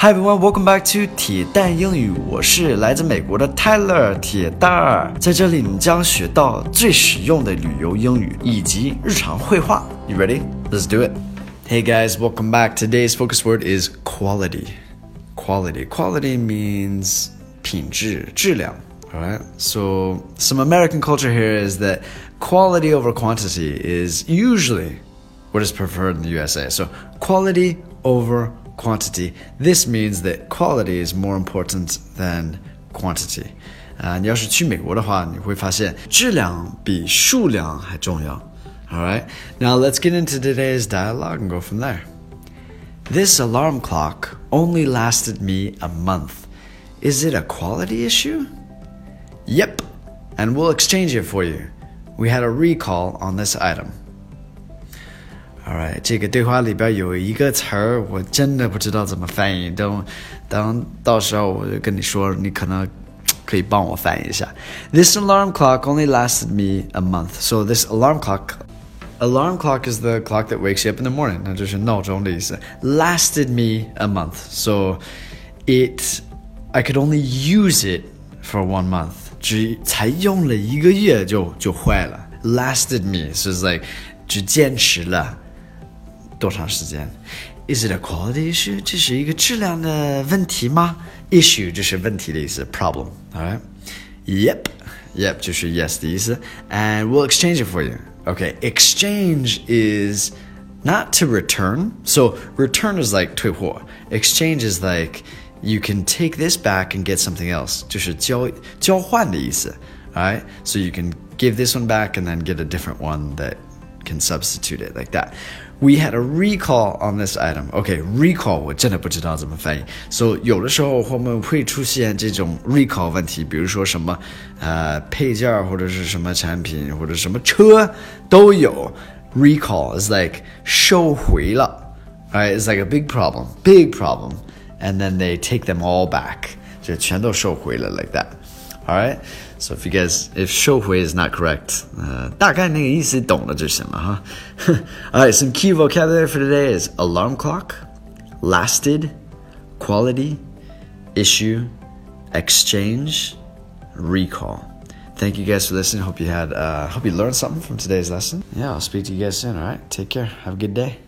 Hi everyone, welcome back to 铁蛋英语。我是来自美国的 Tyler 铁蛋儿，在这里你将学到最实用的旅游英语以及日常会话。You ready? Let's do it. Hey guys, welcome back. Today's focus word is quality. Quality. Quality means 品质、质量。Alright, so some American culture here is that quality over quantity is usually what is preferred in the USA. So quality over quantity This means that quality is more important than quantity. 啊、uh,，你要是去美国的话，你会发现质量比数量还重要。All right, now let's get into today's dialogue and go from there. This alarm clock only lasted me a month. Is it a quality issue? Yep, and we'll exchange it for you. We had a recall on this item. Alright，这个对话里边有一个词儿，我真的不知道怎么翻译。等等，到时候我就跟你说，你可能可以帮我翻译一下。This alarm clock only lasted me a month. So this alarm clock, alarm clock is the clock that wakes you up in the morning，那就是闹钟的意思。Lasted me a month. So it, I could only use it for one month. 只才用了一个月就就坏了。Lasted me, so it's like 只坚持了。 多长时间？Is it a quality issue？这是一个质量的问题吗？Issue 就是问题的意思，problem。Alright。Yep。Yep 就是 yes 的意思。And we'll exchange it for you. Okay. Exchange is not to return. So return is like 退货。Exchange is like you can take this back and get something else. 就是交交换的意思。Alright. So you can give this one back and then get a different one that can substitute it like that. We had a recall on this item. Okay, recall 我真的不知道怎么翻译。So 有的时候我们会出现这种 recall 问题，比如说什么呃配件或者是什么产品或者什么车都有 recall is like 收回了，right? It's like a big problem, big problem, and then they take them all back，就全都收回了 like that. All right. So if you guys, if 收回 is not correct, 呃，大概那个意思懂了就行了哈。All right, some key vocabulary for today is alarm clock, lasted, quality, issue, exchange, recall. Thank you guys for listening. Hope you had, uh, hope you learned something from today's lesson. Yeah, I'll speak to you guys soon. All right, take care. Have a good day.